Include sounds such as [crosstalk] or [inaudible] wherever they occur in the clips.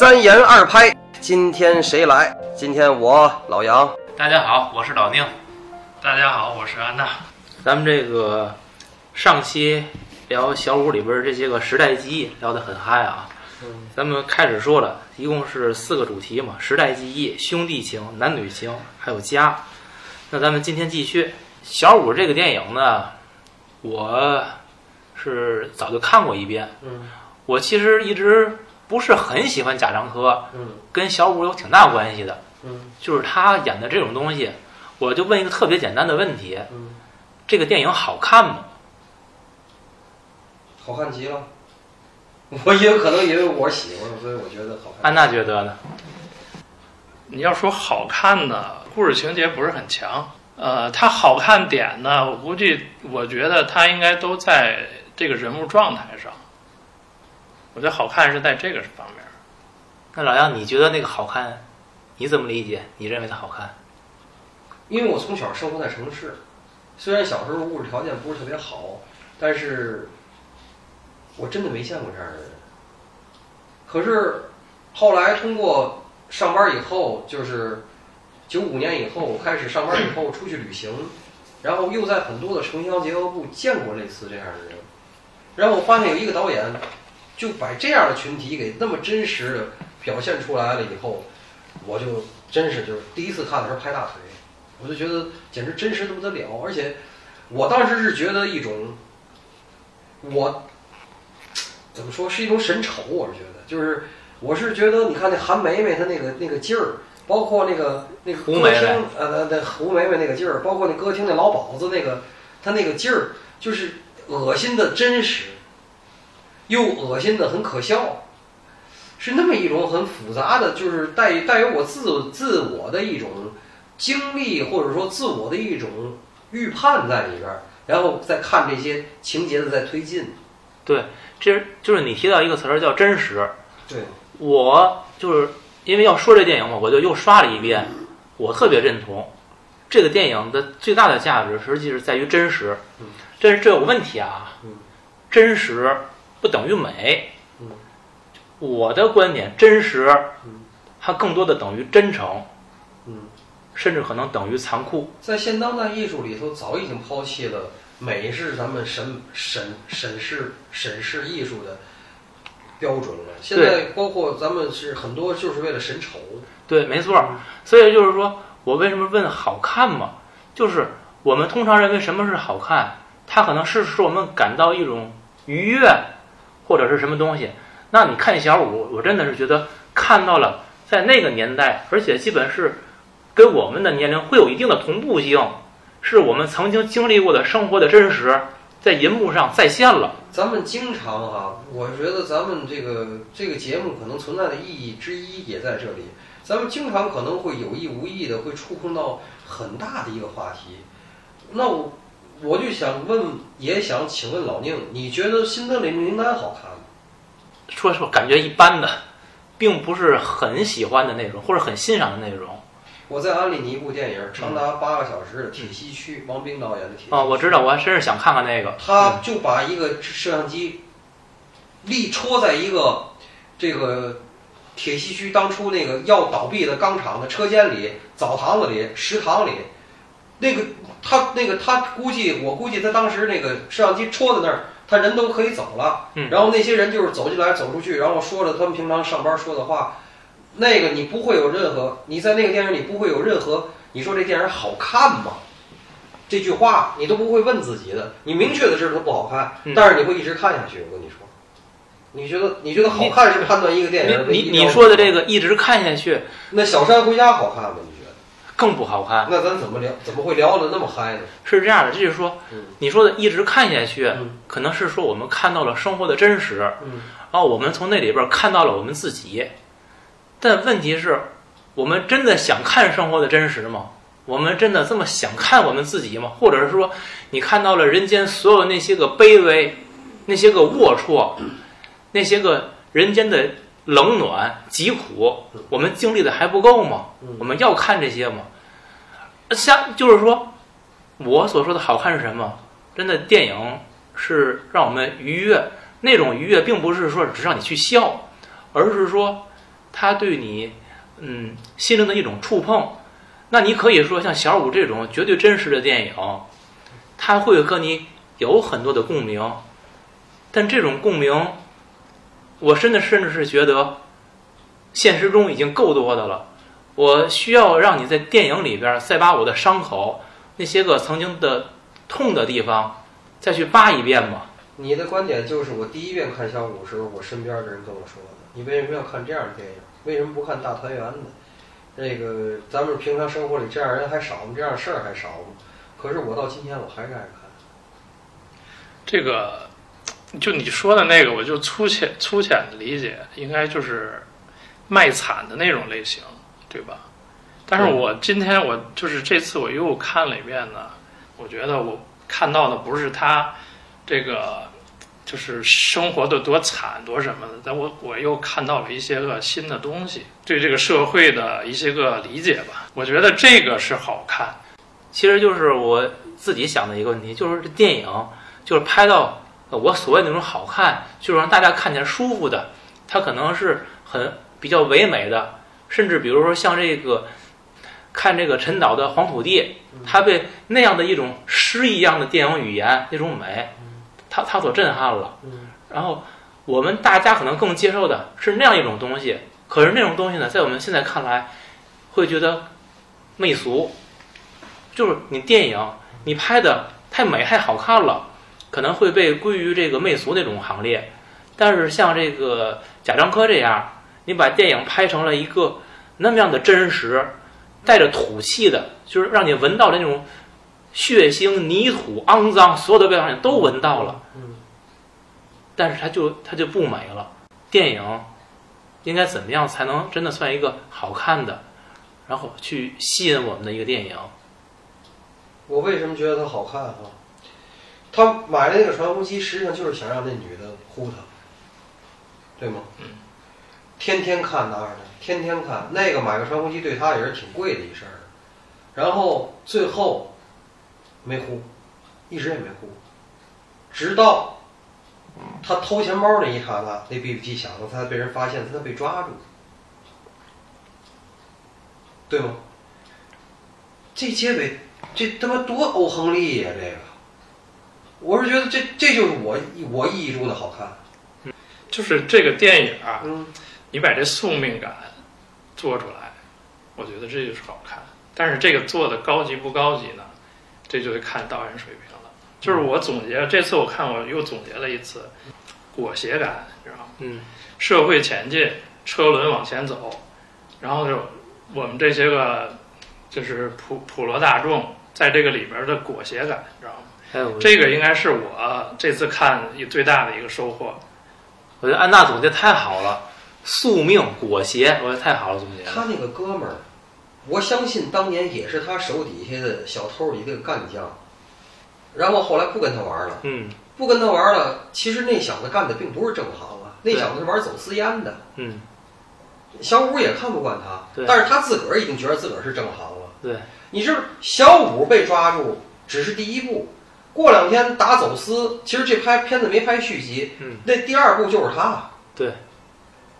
三言二拍，今天谁来？今天我老杨。大家好，我是老宁。大家好，我是安娜。咱们这个上期聊小五里边这些个时代记忆聊得很嗨啊。咱们开始说了，一共是四个主题嘛：时代记忆、兄弟情、男女情，还有家。那咱们今天继续小五这个电影呢，我是早就看过一遍。嗯我其实一直不是很喜欢贾樟柯，嗯跟小五有挺大关系的。嗯就是他演的这种东西，我就问一个特别简单的问题：嗯，这个电影好看吗？好看极了。[laughs] 我也可能因为我喜欢，所以我觉得好看。安娜觉得呢？你要说好看呢，故事情节不是很强。呃，它好看点呢，我估计，我觉得它应该都在这个人物状态上。我觉得好看是在这个方面。那老杨，你觉得那个好看？你怎么理解？你认为它好看？因为我从小生活在城市，虽然小时候物质条件不是特别好，但是我真的没见过这样的人。可是后来通过上班以后，就是九五年以后我开始上班以后出去旅行，然后又在很多的城乡结合部见过类似这样的人，然后我发现有一个导演就把这样的群体给那么真实的表现出来了以后，我就真是就是第一次看的时候拍大腿。我就觉得简直真实的不得了，而且我当时是觉得一种，我 [tsk] 怎么说是一种神丑，我是觉得，就是我是觉得，你看那韩梅梅她那个那个劲儿，包括那个那个歌胡梅呃，那胡梅梅那个劲儿，包括那歌厅那老鸨子那个他那个劲儿，就是恶心的真实，又恶心的很可笑。是那么一种很复杂的，就是带带有我自自我的一种经历，或者说自我的一种预判在里边儿，然后再看这些情节的在推进。对这就是你提到一个词儿叫真实。对，我就是因为要说这电影嘛，我就又刷了一遍。我特别认同这个电影的最大的价值，实际是在于真实嗯。但是这有个问题啊嗯，真实不等于美嗯。我的观点，真实嗯它更多的等于真诚，嗯，甚至可能等于残酷。在现当代艺术里头，早已经抛弃了美是咱们审审审视审视艺术的标准了。现在包括咱们是很多就是为了审丑。对，没错儿。所以就是说我为什么问好看嘛？就是我们通常认为什么是好看，它可能是使我们感到一种愉悦，或者是什么东西。那你看小五，我真的是觉得看到了在那个年代，而且基本是跟我们的年龄会有一定的同步性，是我们曾经经历过的生活的真实，在银幕上再现了。咱们经常哈、我觉得咱们这个这个节目可能存在的意义之一也在这里。咱们经常可能会有意无意的会触碰到很大的一个话题。那我我就想问，也想请问老宁，你觉得《新德里名单》好看吗？说实话，感觉一般的，并不是很喜欢的内容，或者很欣赏的内容。我在安利你一部电影，长达八个小时的《铁西区》，王冰导演的《铁西区》。哦，我知道，我还真是想看看那个。他就把一个摄像机立戳在一个这个铁西区当初那个要倒闭的钢厂的车间里、澡堂子里、食堂里，那个他那个他估计，我估计他当时那个摄像机戳在那儿，他人都可以走了。嗯然后那些人就是走进来走出去，然后说了他们平常上班说的话，那个你不会有任何，你在那个电影里不会有任何，你说这电影好看吗？这句话你都不会问自己的，你明确的知道它不好看，嗯但是你会一直看下去。我跟你说，你觉得你觉得好看是判断一个电影你你说的这个一直看下去那小山回家好看吗？更不好看。那咱怎么聊？怎么会聊的那么嗨呢？是这样的，这就是说嗯，你说的一直看下去，嗯可能是说我们看到了生活的真实，嗯然后我们从那里边看到了我们自己。但问题是，我们真的想看生活的真实吗？我们真的这么想看我们自己吗？或者是说，你看到了人间所有那些个卑微，那些个龌龊，那些个人间的冷暖疾苦，我们经历的还不够吗？我们要看这些吗？像就是说，我所说的好看是什么？真的电影是让我们愉悦，那种愉悦并不是说只让你去笑，而是说它对你嗯心灵的一种触碰。那你可以说像小五这种绝对真实的电影，它会和你有很多的共鸣，但这种共鸣，我真的甚至是觉得现实中已经够多的了。我需要让你在电影里边再把我的伤口那些个曾经的痛的地方再去扒一遍吗？你的观点就是我第一遍看小五时候，我身边的人跟我说的，你为什么要看这样的电影？为什么不看大团圆呢？那个咱们平常生活里这样人还少吗？这样事儿还少吗？可是我到今天我还是爱看。这个就你说的那个，我就粗浅粗浅的理解，应该就是卖惨的那种类型，对吧？但是我今天我就是这次我又看了一遍呢，我觉得我看到的不是他这个就是生活的多惨多什么的，但我我又看到了一些个新的东西，对这个社会的一些个理解吧。我觉得这个是好看。其实就是我自己想的一个问题，就是这电影就是拍到呃我所谓那种好看，就是让大家看起来舒服的，它可能是很比较唯美的，甚至比如说像这个看这个陈导的《黄土地》，他被那样的一种诗一样的电影语言那种美，他他所震撼了。嗯然后我们大家可能更接受的是那样一种东西，可是那种东西呢，在我们现在看来，会觉得媚俗，就是你电影你拍的太美太好看了，可能会被归于这个媚俗那种行列。但是像这个贾樟柯这样，你把电影拍成了一个那么样的真实，带着土气的，就是让你闻到的那种血腥、泥土、肮脏，所有的味道你都闻到了。嗯，但是它就它就不美了。电影应该怎么样才能真的算一个好看的，然后去吸引我们的一个电影？我为什么觉得它好看啊？他买了那个传呼机，实际上就是想让那女的呼他，对吗？嗯。天天看那二的，天天看那个买个传呼机对他也是挺贵的一事儿。然后最后没呼，一直也没呼，直到他偷钱包那一刹那，那 BB 机响了，他才被人发现，他才被抓住，对吗？这结尾这他妈多欧亨利呀、这个，我是觉得这这就是我我意义中的好看。就是这个电影啊，嗯，你把这宿命感做出来，我觉得这就是好看。但是这个做的高级不高级呢？这就得看导演水平了。就是我总结，这次我看我又总结了一次，裹挟感，你知道吗？嗯，社会前进，车轮往前走，然后就我们这些个就是普普罗大众在这个里边的裹挟感，你知道吗？这个应该是我这次看最大的一个收获。我觉得安娜总结太好了，宿命裹挟，我觉得太好了，总结。他那个哥们儿，我相信当年也是他手底下的小偷一个干将，然后后来不跟他玩了，嗯不跟他玩了。其实那小子干的并不是正行啊，那小子是玩走私烟的。嗯，小五也看不惯他，但是他自个儿已经觉得自个儿是正行了。对，你是，小五被抓住只是第一步，过两天打走私，其实这拍片子没拍续集，嗯，那第二部就是他。对，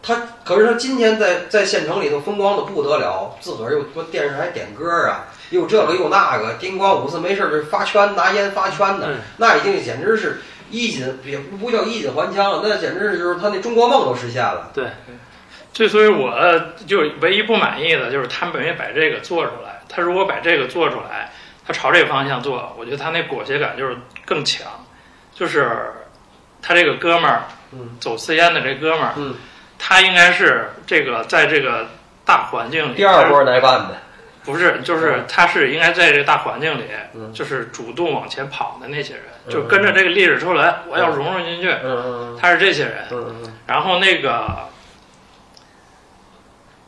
他可是他今天在在县城里头风光的不得了，自个儿又说电视台点歌啊，又这个又那个，叮咣五四没事儿就发圈拿烟发圈的，嗯那已经简直是衣锦也不不叫衣锦还乡了，那简直是就是他那中国梦都实现了。对，这所以我就唯一不满意的就是他没把这个做出来。他如果把这个做出来，他朝这个方向做，我觉得他那裹挟感就是更强。就是他这个哥们儿嗯。走私烟的这哥们儿，嗯，他应该是这个在这个大环境里，第二波来办的，不是，就是他是应该在这个大环境里，嗯。就是主动往前跑的那些人，嗯就跟着这个历史车轮，我要融入进去，嗯嗯他是这些人。嗯嗯。然后那个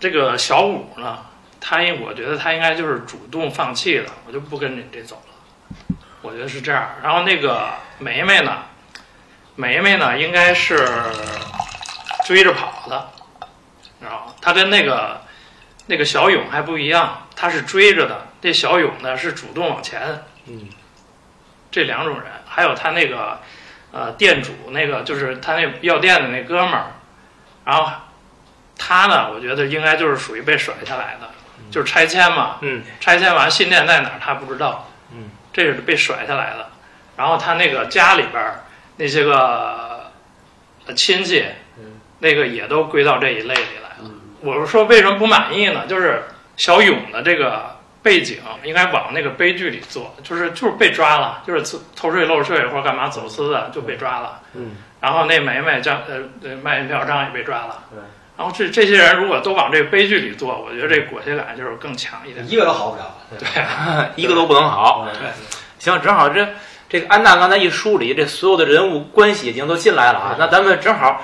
这个小五呢，他应我觉得他应该就是主动放弃了，我就不跟你这走了，我觉得是这样。然后那个梅梅呢，梅梅呢应该是追着跑的，知道吗？他跟那个那个小勇还不一样，他是追着的，这小勇呢是主动往前，嗯这两种人，还有他那个呃店主那个就是他那药店的那哥们儿，然后他呢，我觉得应该就是属于被甩下来的，就是拆迁嘛，嗯拆迁完新店在哪儿他不知道，嗯，这是被甩下来的。然后他那个家里边儿那些个呃亲戚，嗯那个也都归到这一类里来了。嗯我是说为什么不满意呢？就是小勇的这个背景应该往那个悲剧里做，就是就是被抓了，就是偷偷税漏税或者干嘛走私的就被抓了。嗯，然后那梅梅张呃呃卖淫嫖娼也被抓了。对。然后这这些人如果都往这个悲剧里做，我觉得这裹挟感就是更强一点。一个都好不了。对 [laughs] 一个都不能好。对行，正好这这个安娜刚才一梳理，这所有的人物关系已经都进来了啊。那咱们正好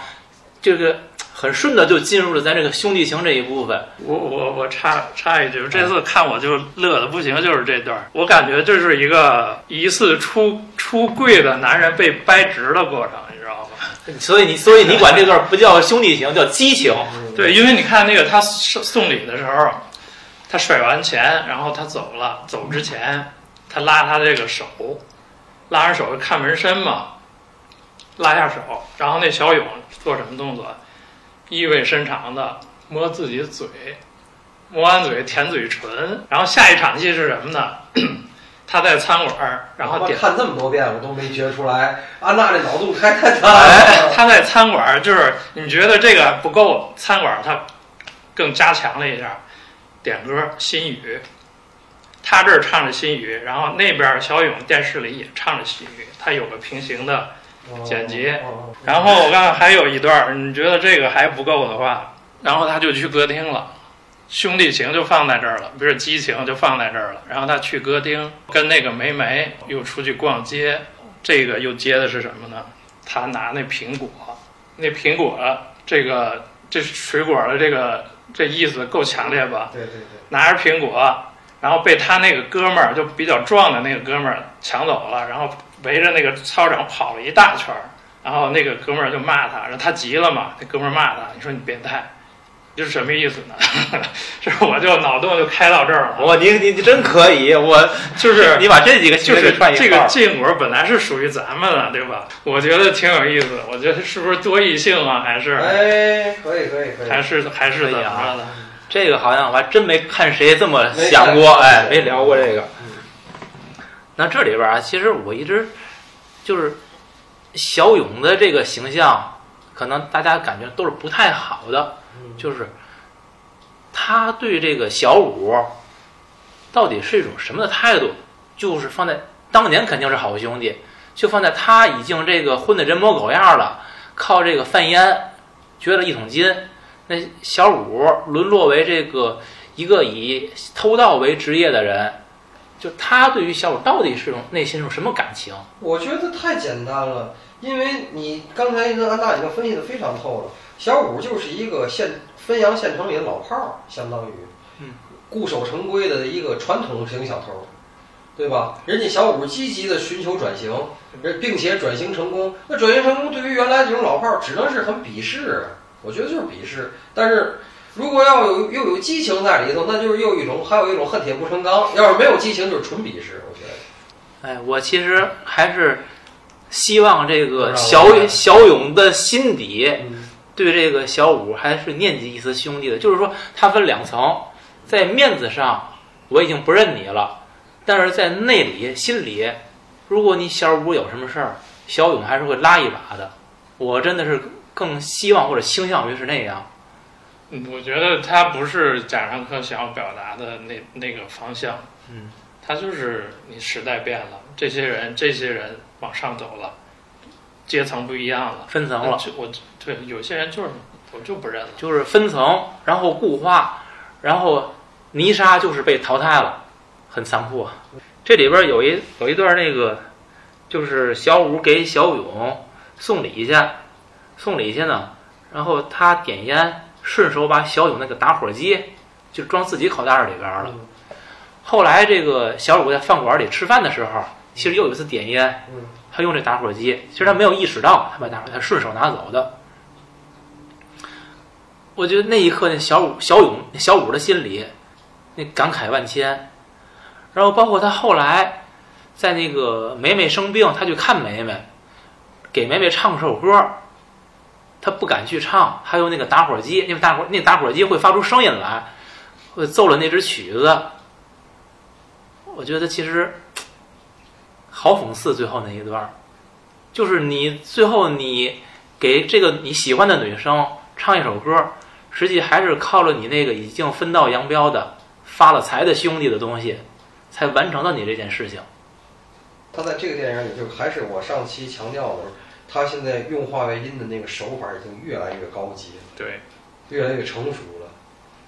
这个很顺的就进入了咱这个兄弟情这一部分。我我我插插一句，这次看我就乐的不行，就是这段儿，我感觉这是一个疑似出出柜的男人被掰直的过程？[laughs] 所以你所以你管这段不叫兄弟情，[laughs] 叫激情。对，因为你看那个他送送礼的时候，他甩完钱，然后他走了，走之前他拉他这个手，拉着手看纹身嘛，拉下手，然后那小勇做什么动作？意味深长的摸自己嘴，摸完嘴舔嘴唇，然后下一场戏是什么呢？他在餐馆儿，然后点看这么多遍，我都没觉出来，安娜这脑洞开太大哎，了。他在餐馆儿就是你觉得这个不够，餐馆儿他更加强了一下，点歌心语，他这儿唱着心语，然后那边儿小勇电视里也唱着心语，他有个平行的。剪辑哦，然后我看还有一段儿，你觉得这个还不够的话，然后他就去歌厅了。兄弟情就放在这儿了，不是激情就放在这儿了。然后他去歌厅，跟那个梅梅又出去逛街，这个又接的是什么呢？他拿那苹果，那苹果这个这水果的这个这意思够强烈吧？对对对，拿着苹果，然后被他那个哥们儿就比较壮的那个哥们儿抢走了，然后围着那个操场跑了一大圈儿，然后那个哥们儿就骂他，然后他急了嘛，那哥们儿骂他，你说你变态，这是什么意思呢？这 [laughs] 我就脑洞就开到这儿了，我，你你你真可以，我 [laughs] 就是你把这几个就是这个。禁果本来是属于咱们的，对吧？我觉得挺有意思的，我觉得是不是多异性啊，还是、哎，可以可以可以，还是还是怎么着的？这个好像我还真没看谁这么想过，哎，没聊过这个。那这里边啊，其实我一直就是小勇的这个形象，可能大家感觉都是不太好的，嗯就是他对这个小五到底是一种什么的态度？就是放在当年肯定是好兄弟，就放在他已经这个混得人模狗样了，靠这个贩烟撅了一桶金，那小五沦落为这个一个以偷盗为职业的人，就他对于小五到底是种内心是种什么感情？我觉得太简单了，因为你刚才跟安娜已经分析的非常透了。小五就是一个现汾阳县城里的老炮儿，相当于，嗯，固守成规的一个传统型小偷，对吧？人家小五积极的寻求转型，人并且转型成功。那转型成功对于原来这种老炮儿只能是很鄙视，我觉得就是鄙视。但是如果要有又有激情在里头，那就是又一种还有一种恨铁不成钢。要是没有激情，就是纯鄙视。我觉得。哎，我其实还是希望这个小小勇的心底嗯对这个小五还是念及一丝兄弟的，就是说他分两层，在面子上我已经不认你了，但是在内里心里，如果你小五有什么事儿，小勇还是会拉一把的。我真的是更希望或者倾向于是那样。嗯我觉得他不是贾樟柯想要表达的那那个方向，嗯，他就是你时代变了，这些人这些人往上走了，阶层不一样了，分层了，就我对有些人就是我就不认了，就是分层，然后固化，然后泥沙就是被淘汰了，很残酷啊。这里边有一有一段那个，就是小五给小勇送礼去，送礼去呢，然后他点烟，顺手把小勇那个打火机就装自己口袋里边了。后来这个小五在饭馆里吃饭的时候，其实又有一次点烟，嗯他用这打火机，其实他没有意识到，他把打火他顺手拿走的。我觉得那一刻，那小五小勇小五的心里，那感慨万千。然后包括他后来在那个梅梅生病，他去看梅梅，给梅梅唱首歌，他不敢去唱，还有那个打火机，因为打火那打火机会发出声音来，会奏了那支曲子。我觉得其实好讽刺最后那一段儿，就是你最后你给这个你喜欢的女生唱一首歌，实际还是靠着你那个已经分道扬镳的发了财的兄弟的东西，才完成了你这件事情。他在这个电影里，就还是我上期强调的，他现在用话外音的那个手法已经越来越高级了，对，越来越成熟了。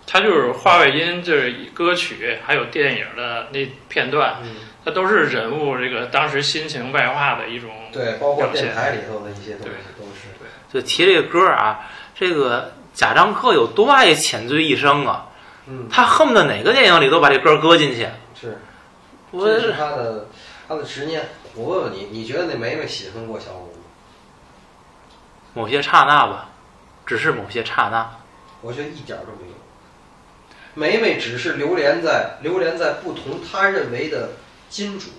他就是画外音，就是歌曲还有电影的那片段，嗯，它都是人物这个当时心情外化的一种。对，包括电台里头的一些东西都是。对就提这个歌啊，这个贾樟柯有多爱浅醉一生啊，嗯，他恨不得哪个电影里都把这歌搁进去。是，我这是他的他的执念。我问问你，你觉得那梅梅喜欢过小五吗？某些刹那吧，只是某些刹那。我觉得一点儿都没有。梅梅只是流连在流连在不同他认为的金主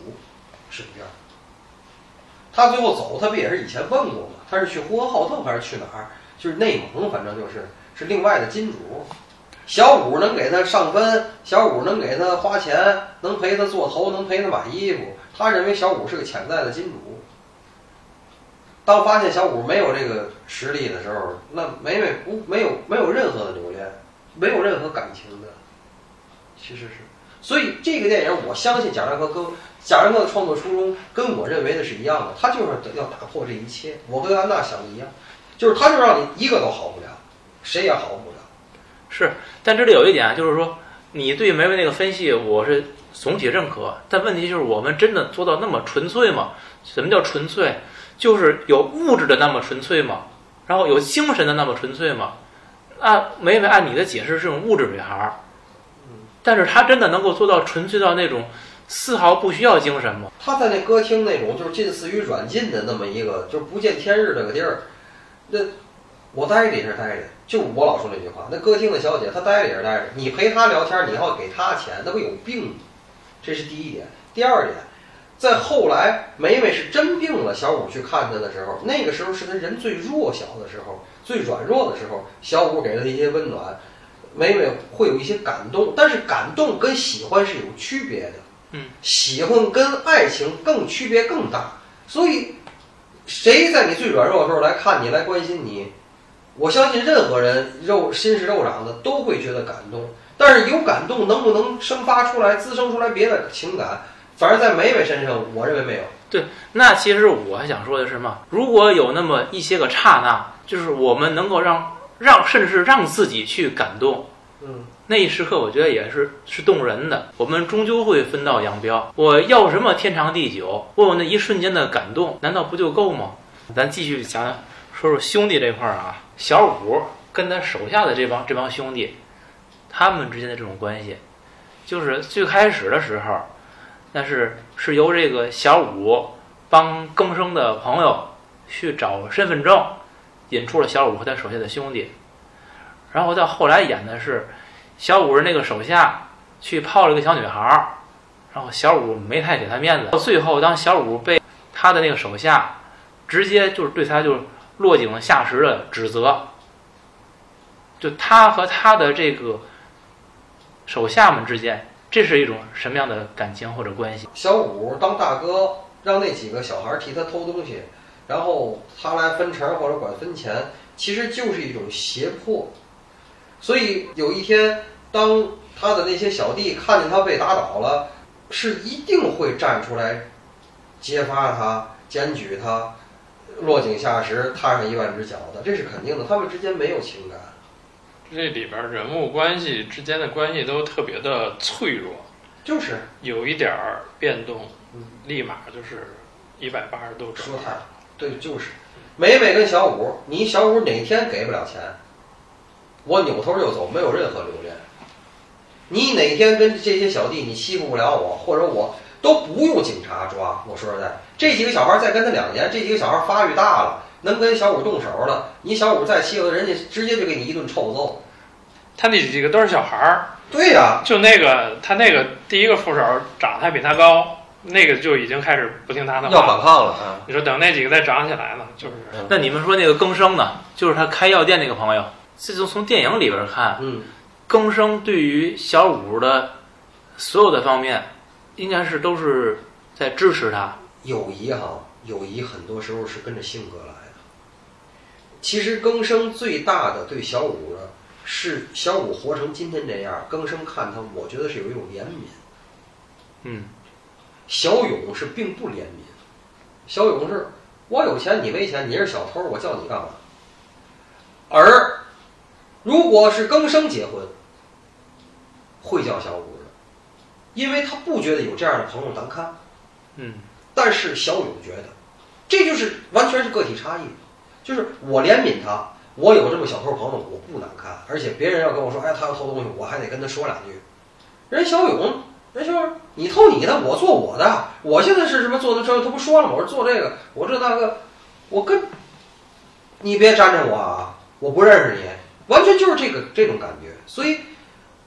身边。他最后走，他不也是以前问过吗？他是去呼和浩特还是去哪儿？就是内蒙，反正就是是另外的金主。小五能给他上分，小五能给他花钱，能陪他做头，能陪他买衣服。他认为小五是个潜在的金主。当发现小五没有这个实力的时候，那梅梅不没有没有任何的留恋，没有任何感情的，其实是。所以这个电影，我相信贾樟柯跟贾樟柯的创作初衷跟我认为的是一样的，他就是要打破这一切。我跟安娜想的一样，就是他就让你一个都好不了，谁也好不了。是，但这里有一点，就是说你对梅梅那个分析，我是总体认可。但问题就是，我们真的做到那么纯粹吗？什么叫纯粹？就是有物质的那么纯粹吗？然后有精神的那么纯粹吗？按梅梅按你的解释是种物质女孩儿，但是他真的能够做到纯粹到那种丝毫不需要精神吗？他在那歌厅那种就是近似于软禁的那么一个，就是不见天日那个地儿，那我待着也是待着，就我老说那句话，那歌厅的小姐她待着也是待着，你陪她聊天，你要给她钱，那不有病吗？这是第一点。第二点，在后来梅梅是真病了，小五去看她的时候，那个时候是她人最弱小的时候，最软弱的时候，小五给她一些温暖，梅梅会有一些感动，但是感动跟喜欢是有区别的。嗯，喜欢跟爱情更区别更大，所以谁在你最软弱的时候来看你，来关心你，我相信任何人肉心是肉长的都会觉得感动。但是有感动能不能生发出来、滋生出来别的情感，反而在美美身上，我认为没有。对那其实我还想说的是什么？如果有那么一些个刹那，就是我们能够让让甚至是让自己去感动，嗯，那一时刻，我觉得也是是动人的。我们终究会分道扬镳。我要什么天长地久？我有那一瞬间的感动，难道不就够吗？咱继续讲，说说兄弟这块儿啊，小五跟他手下的这帮这帮兄弟，他们之间的这种关系，就是最开始的时候，那是是由这个小五帮更生的朋友去找身份证，引出了小五和他手下的兄弟，然后到后来演的是。小五是那个手下去泡了一个小女孩儿，然后小五没太给他面子。到最后，当小五被他的那个手下直接就是对他就是落井下石的指责，就他和他的这个手下们之间，这是一种什么样的感情或者关系？小五当大哥，让那几个小孩替他偷东西，然后他来分成或者管分钱，其实就是一种胁迫。所以有一天，当他的那些小弟看见他被打倒了，是一定会站出来揭发他、检举他、落井下石、踏上一万只脚的，这是肯定的。他们之间没有情感。这里边人物关系之间的关系都特别的脆弱，就是有一点儿变动嗯，立马就是一百八十度转说太对，就是美美跟小五，你小五哪天给不了钱，我扭头就走，没有任何留恋。你哪天跟这些小弟你欺负不了我，或者我都不用警察抓。我说实在，这几个小孩再跟他两年，这几个小孩发育大了，能跟小五动手了，你小五再欺负他，人家直接就给你一顿臭揍。他那几个都是小孩儿，对呀、就那个他那个第一个副手长得还比他高，那个就已经开始不听他的话了。反抗了啊。你说等那几个再长起来呢，就是那你们说那个更生呢？就是他开药店那个朋友，这就从电影里边看，嗯，更生对于小五的所有的方面，应该是都是在支持他。友谊哈，友谊很多时候是跟着性格来的。其实更生最大的对小五呢是小五活成今天这样，更生看他，我觉得是有一种怜悯。嗯，小勇是并不怜悯，小勇是我有钱你没钱，你是小偷，我叫你干嘛？而如果是更生结婚，会叫小五的，因为他不觉得有这样的朋友难堪。嗯，但是小勇觉得，这就是完全是个体差异，就是我怜悯他，我有这么小偷朋友，我不难堪，而且别人要跟我说，哎，他要偷东西，我还得跟他说两句。人小勇，人小勇，你偷你的，我做我的，我现在是什么做的这，他不说了吗？我说做这个，我这那个，我跟，你别沾着我啊，我不认识你，完全就是这个这种感觉，所以。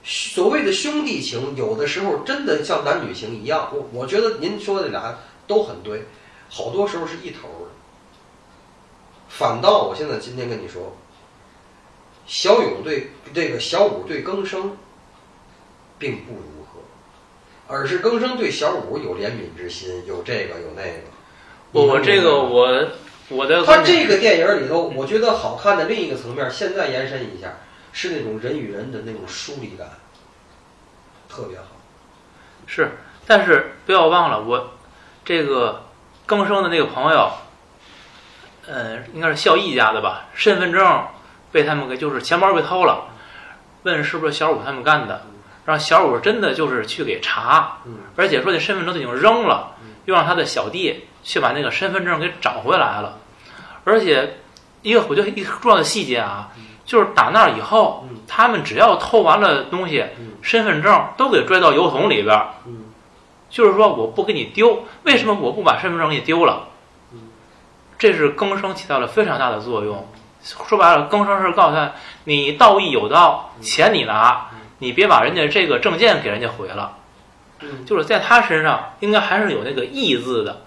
所谓的兄弟情，有的时候真的像男女情一样。我我觉得您说的俩都很对，好多时候是一头的。反倒我现在今天跟你说，小勇对这个小五对更生，并不如，而是更生对小五有怜悯之心，有这个有那个。我我这个我我的他这个电影里头，我觉得好看的另一个层面，现在延伸一下，是那种人与人的那种疏离感，特别好。是，但是不要忘了，我这个更生的那个朋友，呃，应该是孝义家的吧？身份证被他们给就是钱包被偷了，问是不是小五他们干的，让小五真的就是去给查，嗯而且说这身份证都已经扔了嗯，又让他的小弟去把那个身份证给找回来了，而且一个我觉得一个重要的细节啊，就是打那儿以后，嗯他们只要偷完了东西，嗯身份证都给拽到油桶里边就是说我不给你丢，为什么我不把身份证给你丢了？嗯这是更生起到了非常大的作用。说白了，更生是告诉他，你道义有道，钱你拿，你别把人家这个证件给人家毁了。嗯就是在他身上应该还是有那个义字的，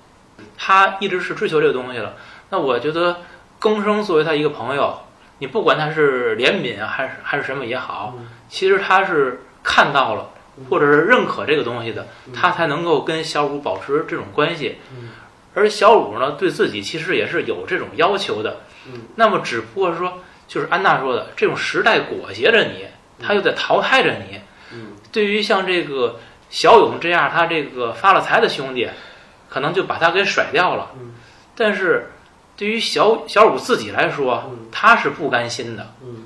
他一直是追求这个东西了。那我觉得更生作为他一个朋友，你不管他是怜悯啊，还是还是什么也好，嗯其实他是看到了嗯或者是认可这个东西的，嗯他才能够跟小五保持这种关系。嗯而小五呢，对自己其实也是有这种要求的。嗯那么只不过说，就是安娜说的，这种时代裹挟着你，他又在淘汰着你。嗯对于像这个小勇这样，他这个发了财的兄弟，可能就把他给甩掉了。嗯但是对于小小五自己来说嗯，他是不甘心的。嗯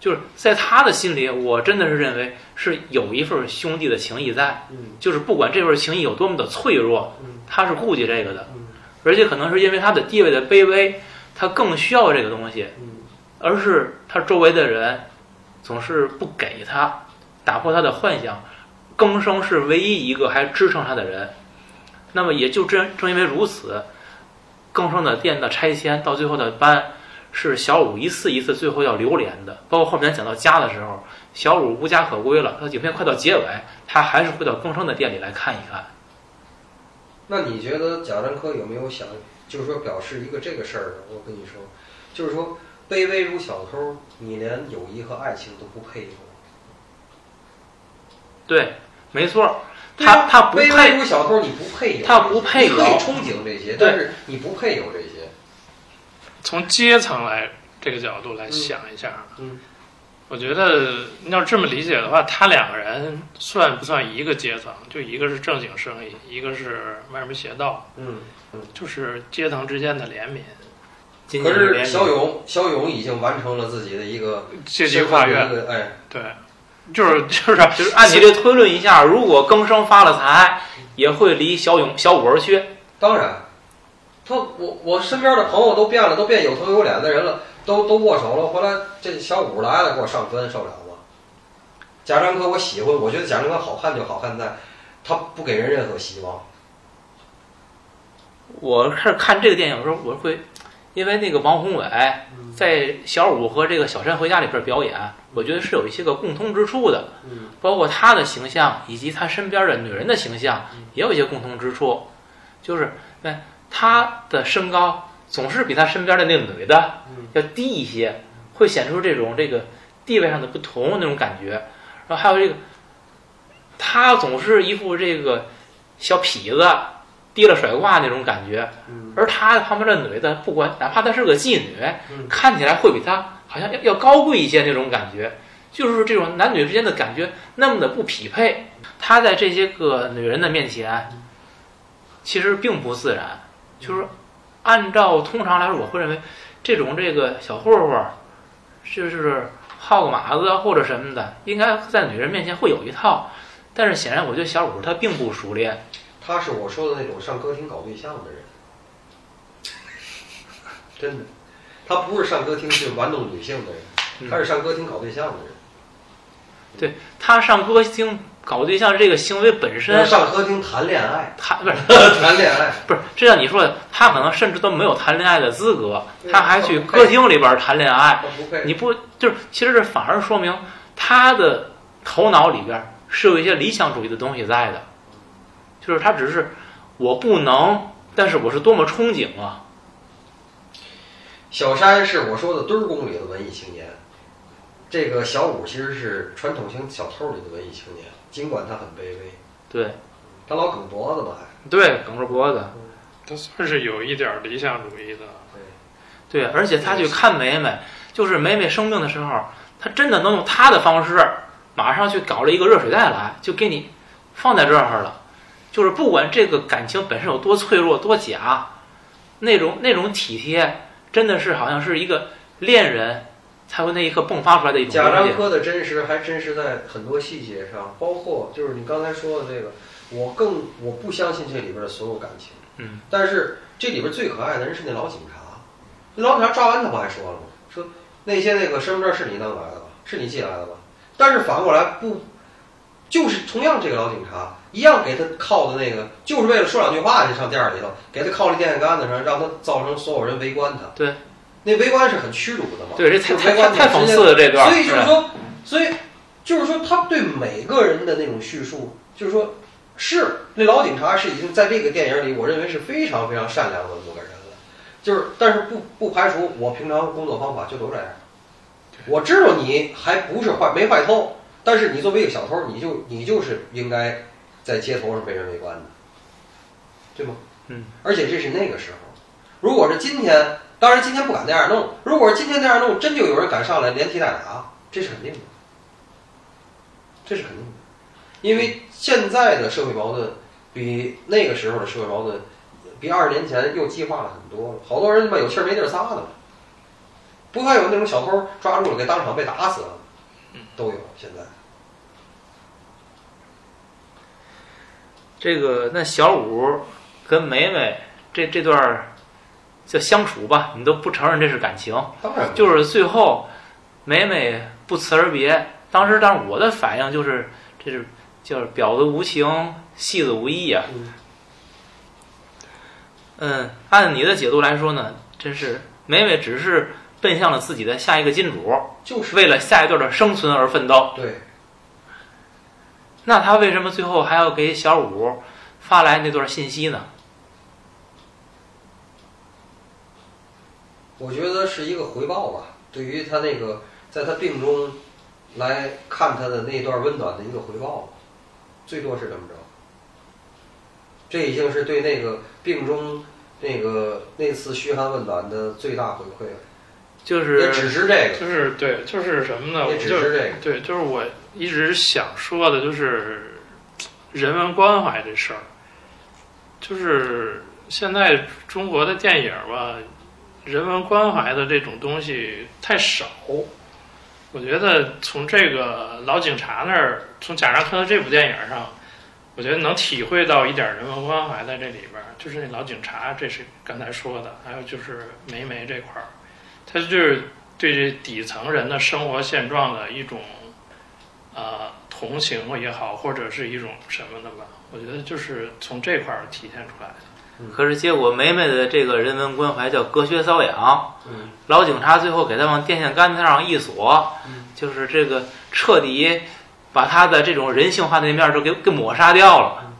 就是在他的心里，我真的是认为是有一份兄弟的情谊在。嗯就是不管这份情谊有多么的脆弱，嗯他是顾及这个的。嗯而且可能是因为他的地位的卑微，他更需要这个东西，嗯而是他周围的人总是不给他，打破他的幻想。更生是唯一一个还支撑他的人，那么也就正正因为如此，更生的店的拆迁到最后的搬，是小五一次一次最后要留连的。包括后面讲到家的时候，小五无家可归了，他影片快到结尾，他还是会到更生的店里来看一看。那你觉得贾樟柯有没有想，就是说表示一个这个事儿？我跟你说，就是说卑微如小偷，你连友谊和爱情都不配有。对，没错，他他不卑微配，如小偷，你不配有，他不配有你可以憧憬这些，但是你不配有这些。从阶层来这个角度来想一下，嗯我觉得要这么理解的话，他两个人算不算一个阶层？就一个是正经生意，一个是歪门邪道，嗯。就是阶层之间的怜悯，可是小勇，小勇已经完成了自己的一个阶级跨越哎，对，就是就是就是按你这推论一下，如果更生发了财，也会离小勇小五而去。当然，他我我身边的朋友都变了，都变有头有脸的人了，都都握手了。回来这小五来了，给我上分，受不了吗？贾樟柯我喜欢，我觉得贾樟柯好看就好看在，他不给人任何希望。我开始看这个电影的时候，我会因为那个王宏伟嗯。在小五和这个小山回家里边表演，我觉得是有一些个共通之处的，嗯。包括他的形象以及他身边的女人的形象嗯。也有一些共通之处，就是那他的身高总是比他身边的那个女的嗯。要低一些，会显出这种这个地位上的不同那种感觉。然后还有这个，他总是一副这个小痞子提了甩挂那种感觉，嗯而他旁边的女的，不管哪怕她是个妓女，嗯看起来会比他好像要要高贵一些那种感觉，就是这种男女之间的感觉那么的不匹配。他在这些个女人的面前，其实并不自然，就是按照通常来说，我会认为这种这个小混混，就是号个马子或者什么的，应该在女人面前会有一套。但是显然，我觉得小五他并不熟练，他是我说的那种上歌厅搞对象的人，[laughs] 真的，他不是上歌厅去玩弄女性的人，他是上歌厅搞对象的人。对他上歌厅搞对象这个行为本身那，上歌厅谈恋爱，谈不是 [laughs] 谈恋爱，不是，就像你说的，他可能甚至都没有谈恋爱的资格，他还去歌厅里边谈恋爱。你不就是，其实这反而说明他的头脑里边是有一些理想主义的东西在的，就是他只是我不能，但是我是多么憧憬啊！小山是我说的墩儿宫里的文艺青年，这个小五其实是传统型小偷里的文艺青年，尽管他很卑微，对他老梗脖子嘛，还对，梗着脖子，他算是有一点儿理想主义的。对，而且他去看梅梅，就是梅梅生病的时候，他真的能用他的方式，马上去搞了一个热水袋来，就给你放在这儿了。就是不管这个感情本身有多脆弱、多假，那种那种体贴，真的是好像是一个恋人才会那一刻迸发出来的一种贾。樟柯的真实还真实在很多细节上，包括就是你刚才说的这个，我更我不相信这里边的所有感情，嗯，但是这里边最可爱的人是那老警察，那老警察抓完他不还说了吗？说那些那个身份证是你弄来的吧，是你寄来的吧？但是反过来不，就是同样这个老警察一样给他靠的那个，就是为了说两句话就上店里头，给他靠在电线杆子上，让他造成所有人围观他。对，那围观是很屈辱的嘛。对，这太太太太讽刺了这段。所以就是吧说，所以就是说，他对每个人的那种叙述，就是说，是那老警察是已经在这个电影里，我认为是非常非常善良的那么个人了。就是，但是不不排除我平常工作方法就都这样。我知道你还不是坏没坏透，但是你作为一个小偷，你就你就是应该在街头上被人围观的，对吗？嗯。而且这是那个时候，如果是今天，当然今天不敢那样弄。如果是今天那样弄，真就有人敢上来连踢带打，这是肯定的，这是肯定的，因为现在的社会矛盾比那个时候的社会矛盾，比二十年前又激化了很多了。好多人他妈有气儿没地儿撒的了，不还有那种小偷抓住了给当场被打死了，都有现在。这个那小五跟梅梅这这段儿叫相处吧，你都不承认这是感情，当然就是最后梅梅不辞而别。当时，但是我的反应就是，这是就是婊子无情，戏子无义啊、嗯。嗯，按你的解读来说呢，真是梅梅只是奔向了自己的下一个金主，就是。为了下一段的生存而奋斗。对，那他为什么最后还要给小五发来那段信息呢？我觉得是一个回报吧，对于他那个在他病中来看他的那段温暖的一个回报吧，最多是这么着。这已经是对那个病中那个那次嘘寒问暖的最大回馈了，就是只是这个，就是对，就是什么呢？我也只就是这个。对，就是我一直想说的，就是人文关怀这事儿。就是现在中国的电影吧，人文关怀的这种东西太少。我觉得从这个老警察那儿，从贾樟柯的这部电影上，我觉得能体会到一点人文关怀在这里边儿。就是那老警察，这是刚才说的，还有就是梅梅这块儿，他就是对这底层人的生活现状的一种呃同情也好，或者是一种什么的吧，我觉得就是从这块儿体现出来的。嗯可是结果梅梅的这个人文关怀叫隔靴搔痒，嗯老警察最后给他往电线杆子上一锁，嗯就是这个彻底把他的这种人性化的那面儿都给给抹杀掉了。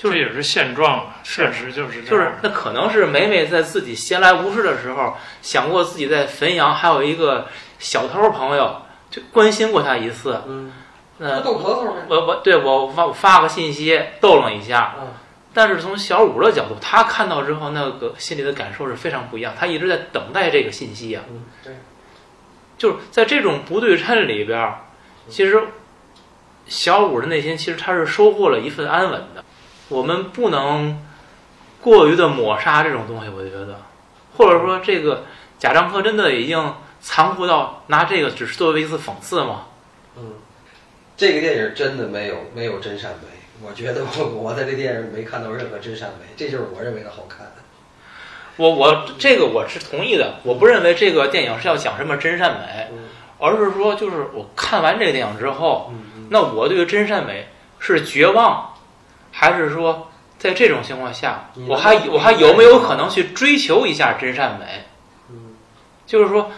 就是这也是现状，确实就是这就是。那可能是梅梅在自己闲来无事的时候，想过自己在汾阳还有一个小偷朋友，就关心过他一次。嗯，那逗咳嗽呗。我我对我发我发个信息逗弄一下，嗯但是从小五的角度，他看到之后，那个心里的感受是非常不一样。他一直在等待这个信息啊，嗯，对，就是在这种不对称里边，其实小五的内心其实他是收获了一份安稳的。我们不能过于的抹杀这种东西，我觉得，或者说这个贾樟柯真的已经残酷到拿这个只是作为一次讽刺吗？嗯，这个电影真的没有没有真善美。我觉得 [laughs] 我我在这电影里没看到任何真善美，这就是我认为的好看。我我这个我是同意的，我不认为这个电影是要讲什么真善美，嗯而是说就是我看完这个电影之后，嗯那我对于真善美是绝望，还是说在这种情况下，我还我还有没有可能去追求一下真善美？嗯就是说，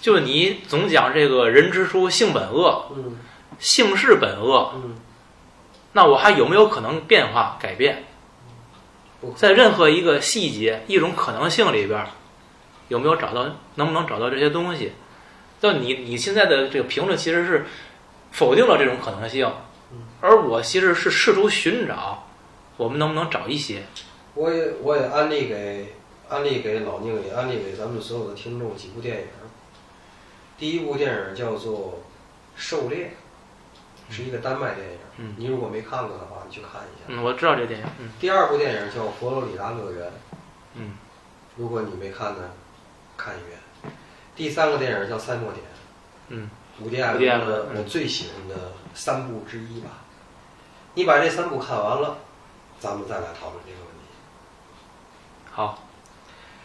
就你总讲这个人之初性本恶，嗯性是本恶，嗯，那我还有没有可能变化改变？在任何一个细节、一种可能性里边，有没有找到？能不能找到这些东西？就你你现在的这个评论其实是否定了这种可能性嗯，而我其实是试图寻找，我们能不能找一些？我也我也安利给安利给老宁，也安利给咱们所有的听众几部电影。第一部电影叫做《狩猎》，是一个丹麦电影。嗯你如果没看过的话，你去看一下。嗯，我知道这电影，嗯第二部电影叫《佛罗里达乐园》，嗯如果你没看呢，看一遍。第三个电影叫《赛末点》，嗯，伍迪·艾伍迪艾伦伦的嗯我最喜欢的三部之一吧。你把这三部看完了，咱们再来讨论这个问题。好，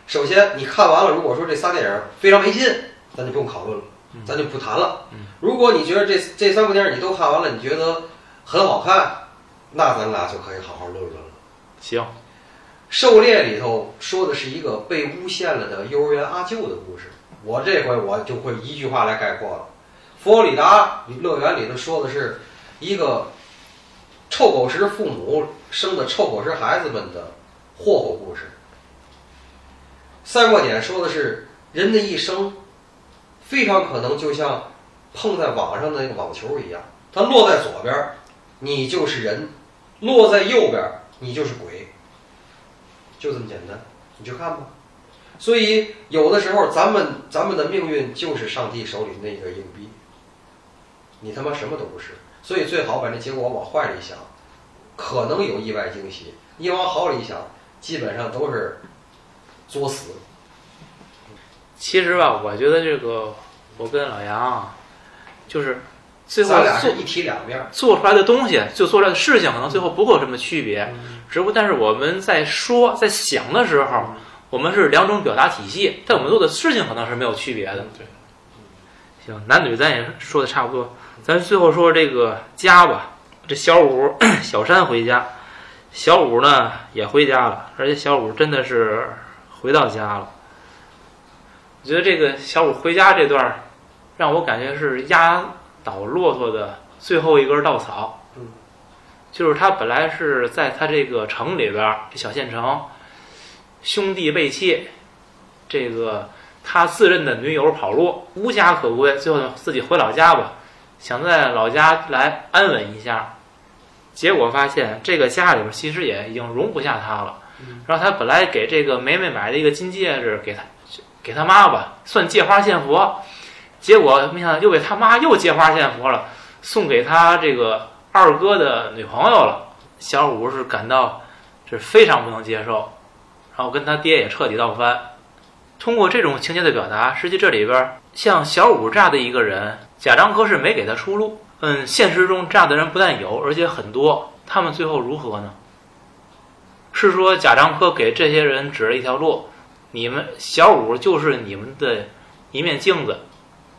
首先，你看完了，如果说这仨电影非常没劲，咱就不用讨论了，嗯咱就不谈了。嗯如果你觉得这这三部电影你都看完了，你觉得很好看，那咱俩就可以好好论论了。行，狩猎里头说的是一个被诬陷了的幼儿园阿舅的故事。我这回我就会一句话来概括了：佛罗里达乐园里头说的是一个臭狗食父母生的臭狗食孩子们的霍霍故事。赛末点说的是人的一生非常可能就像碰在网上的那个网球一样，它落在左边，你就是人；落在右边，你就是鬼。就这么简单，你去看吧。所以有的时候，咱们咱们的命运就是上帝手里那个硬币，你他妈什么都不是。所以最好把这结果往坏里想，可能有意外惊喜；你往好里想，基本上都是作死。其实吧，我觉得这个我跟老杨啊，就是最后做一体两面。做出来的东西，就做出来的事情，可能最后不会有什么区别。嗯只不过，但是我们在说、在想的时候，我们是两种表达体系，但我们做的事情可能是没有区别的。对，行，男女咱也说的差不多，咱最后说这个家吧。这小五、[coughs] 小山回家，小五呢也回家了，而且小五真的是回到家了。我觉得这个小五回家这段儿，让我感觉是压倒骆驼的最后一根稻草。嗯，就是他本来是在他这个城里边儿，这小县城，兄弟被弃，这个他自认的女友跑路，无家可归，最后自己回老家吧，想在老家来安稳一下。结果发现这个家里边其实也已经容不下他了。然后他本来给这个梅梅买了一个金戒指，给他给他妈吧，算借花献佛。结果没想到又给他妈又借花献佛了，送给他这个二哥的女朋友了。小五是感到这非常不能接受，然后跟他爹也彻底闹翻。通过这种情节的表达，实际这里边儿像小五这样的一个人，贾樟柯是没给他出路。嗯，现实中这样的人不但有，而且很多。他们最后如何呢？是说贾樟柯给这些人指了一条路，你们小五就是你们的一面镜子，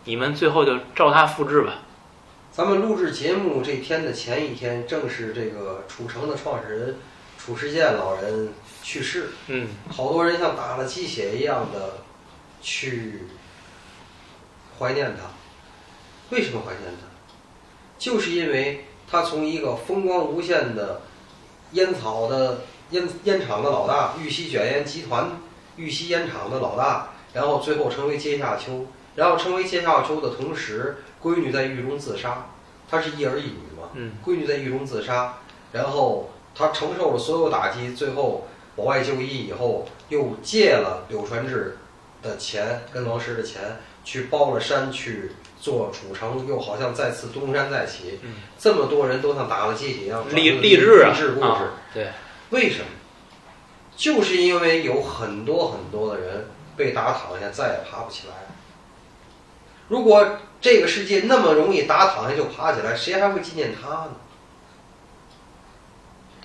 你们最后就照他复制吧。咱们录制节目这天的前一天，正是这个楚城的创始人褚时健老人去世，嗯好多人像打了鸡血一样的去怀念他。为什么怀念他？就是因为他从一个风光无限的烟草的烟烟厂的老大，玉溪卷烟集团玉溪烟厂的老大，然后最后成为阶下囚，然后成为阶下囚的同时，闺女在狱中自杀，他是一儿一女嘛，嗯闺女在狱中自杀，然后他承受了所有打击，最后保外就医以后，又借了柳传志的钱跟王石的钱，去包了山去做储城，又好像再次东山再起。嗯这么多人都像打了鸡血一样，励励志啊励志故事。啊，对，为什么？就是因为有很多很多的人被打躺下，再也爬不起来。如果这个世界那么容易打躺下就爬起来，谁还会纪念他呢？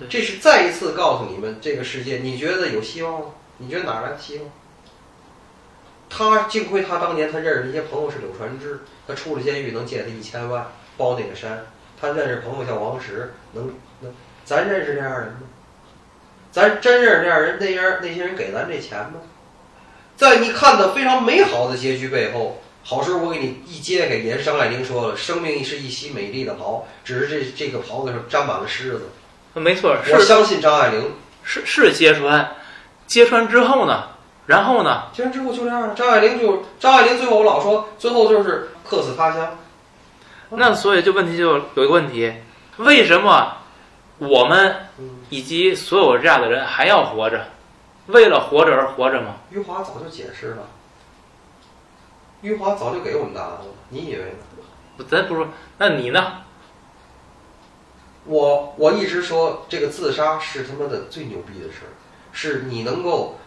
这是再一次告诉你们，这个世界你觉得有希望吗？你觉得哪来的希望？他幸亏他当年他认识那些朋友是柳传志，他出了监狱能借他一千万包那个山。他认识朋友像王石，能能，咱认识这样人吗？咱真认识这样人，那样那些人给咱这钱吗？在你看的非常美好的结局背后，好事我给你一揭开，也是张爱玲说了，生命是一袭美丽的袍，只是这这个袍子上沾满了虱子。没错，是我相信张爱玲，是是揭穿，揭穿之后呢，然后呢，揭穿之后就这样了。张爱玲就张爱玲最后我老说，最后就是客死他乡。那所以就问题就有一个问题，为什么我们嗯，以及所有这样的人还要活着？为了活着而活着吗？余华早就解释了，余华早就给我们答案了，你以为呢？咱不说，那你呢？我我一直说这个自杀是他妈的最牛逼的事儿，是你能够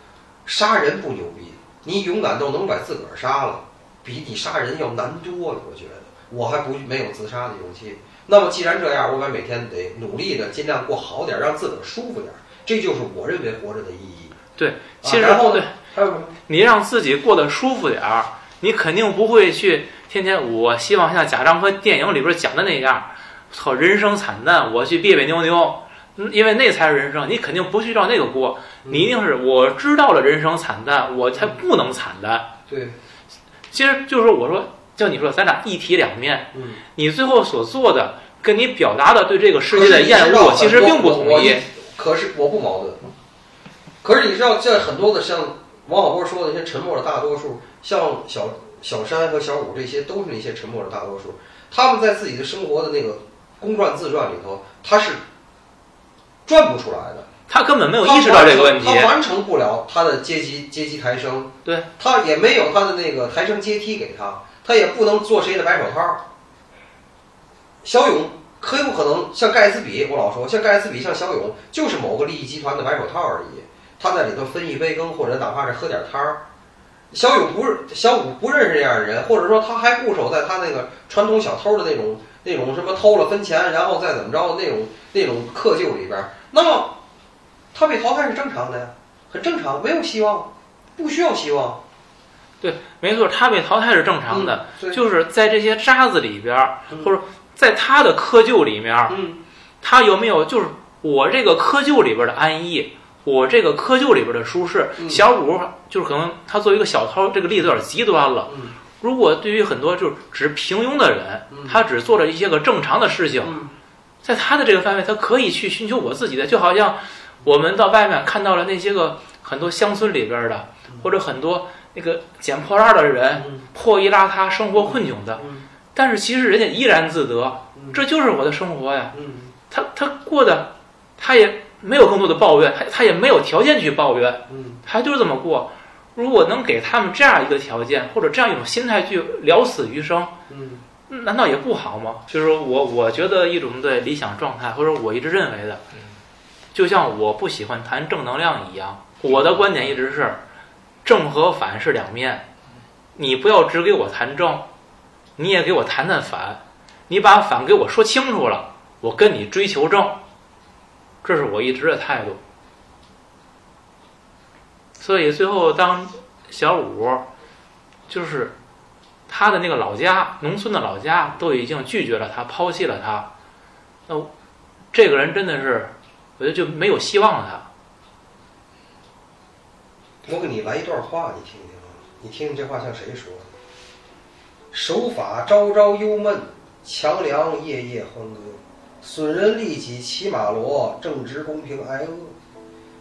杀人不牛逼，你勇敢都能把自个儿杀了，比你杀人要难多了。我觉得我还不没有自杀的勇气。那么既然这样，我们每天得努力的尽量过好点儿，让自个儿舒服点儿，这就是我认为活着的意义。对，其实啊然后对还有什么？你让自己过得舒服点儿，你肯定不会去天天。我希望像贾樟柯电影里边讲的那样，操，人生惨淡，我去别别扭扭，嗯因为那才是人生。你肯定不去照那个过，你一定是我知道了人生惨淡，我才不能惨淡。对，其实就是我说，就你说，咱俩一体两面，嗯，你最后所做的跟你表达的对这个世界的厌恶，其实并不统一。。可是我不矛盾。可是你知道，在很多的像王小波说的那些沉默的大多数，像小小山和小五这些，都是那些沉默的大多数。他们在自己的生活的那个公传自传里头，他是转不出来的。他根本没有意识到这个问题他。完成他完成不了他的阶级阶级抬升，对他也没有他的那个抬升阶梯给他，他也不能做谁的白手套。小勇可有可能像盖茨比，我老说像盖茨比，像小勇，就是某个利益集团的白手套而已。他在里头分一杯羹，或者哪怕是喝点汤儿。小勇不是小五不认识这样的人，或者说他还固守在他那个传统小偷的那种那种什么偷了分钱，然后再怎么着那种那种窠臼里边儿，那么他被淘汰是正常的呀，很正常，没有希望，不需要希望。对没错，他被淘汰是正常的，对，就是在这些渣子里边或者在他的窠臼里面他有没有就是我这个窠臼里边的安逸，我这个窠臼里边的舒适？嗯小五就是可能他作为一个小偷，这个例子有点极端了。嗯如果对于很多就是只平庸的人，嗯。他只做了一些个正常的事情，嗯。在他的这个范围，他可以去寻求我自己的，就好像我们到外面看到了那些个很多乡村里边的，或者很多那个捡破烂的人，嗯。破衣邋遢、生活困窘的，嗯。但是其实人家依然自得，嗯。这就是我的生活呀。嗯。他他过的，他也没有更多的抱怨，他他也没有条件去抱怨，嗯。他就是这么过。如果能给他们这样一个条件，或者这样一种心态去了死余生，嗯嗯难道也不好吗？就是说我我觉得一种对理想状态，或者我一直认为的，就像我不喜欢谈正能量一样，我的观点一直是正和反是两面，你不要只给我谈正，你也给我谈谈反，你把反给我说清楚了，我跟你追求正，这是我一直的态度。所以最后当小五就是他的那个老家，农村的老家都已经拒绝了他，抛弃了他。那这个人真的是我觉得就没有希望了。他我给你来一段话，你听听啊，你听听这话像谁说的？守法朝朝忧闷，强梁夜夜欢歌。损人利己骑马骡，正直公平挨饿。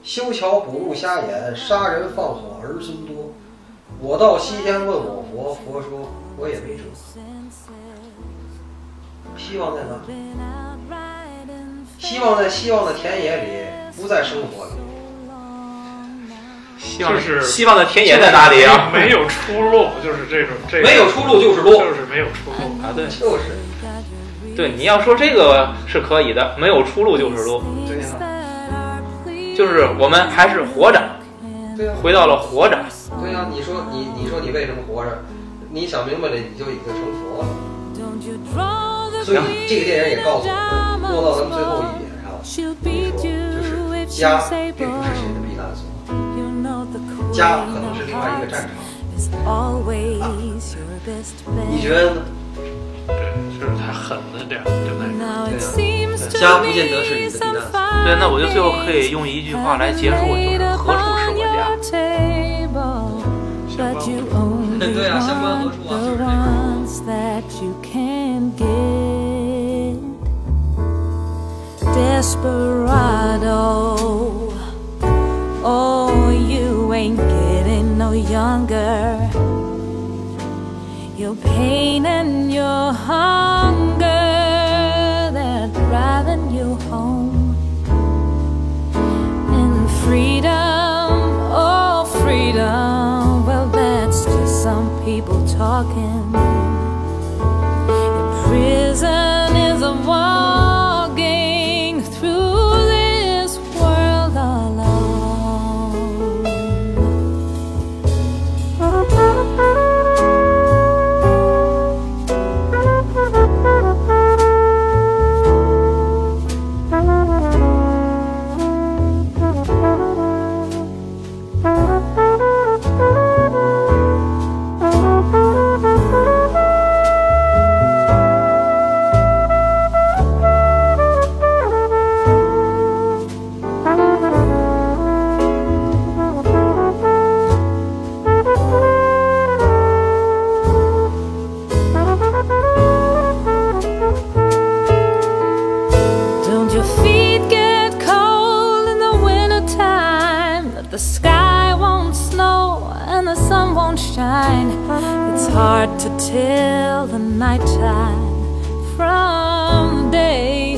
修桥补路瞎眼，杀人放火儿孙多。我到西天问我佛，佛说我也没辙。希望在哪？希望在希望的田野里，不在生活里。希望就是希望的田野在哪里啊？没有出路，就是这种这种没有出路就是路，就是没有出路。啊，对就是对，你要说这个是可以的，没有出路就是路，对呀、就是我们还是活着，对呀、回到了活着。对呀、你说你你说你为什么活着？你想明白了，你就已经成佛了。所以这个电影也告诉我们，落到咱们最后一点上，你说就是家并不是谁的避难所，家可能是另外一个战场。啊你觉得呢？对，就是太狠了点儿，就那种。家不见得是你的避难所。对，那我就最后可以用一句话来结束，就是何处是我家？对啊，相关何处啊，就是这个。that you can get. Desperado, oh, you ain't getting no younger. Your pain and your hunger, talking. Hard to tell the nighttime from day.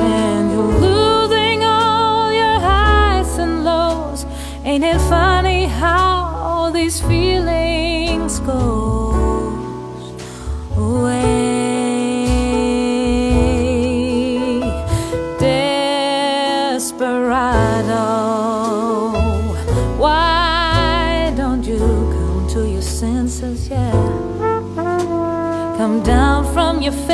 And you're losing all your highs and lows. Ain't it funny how these feelings your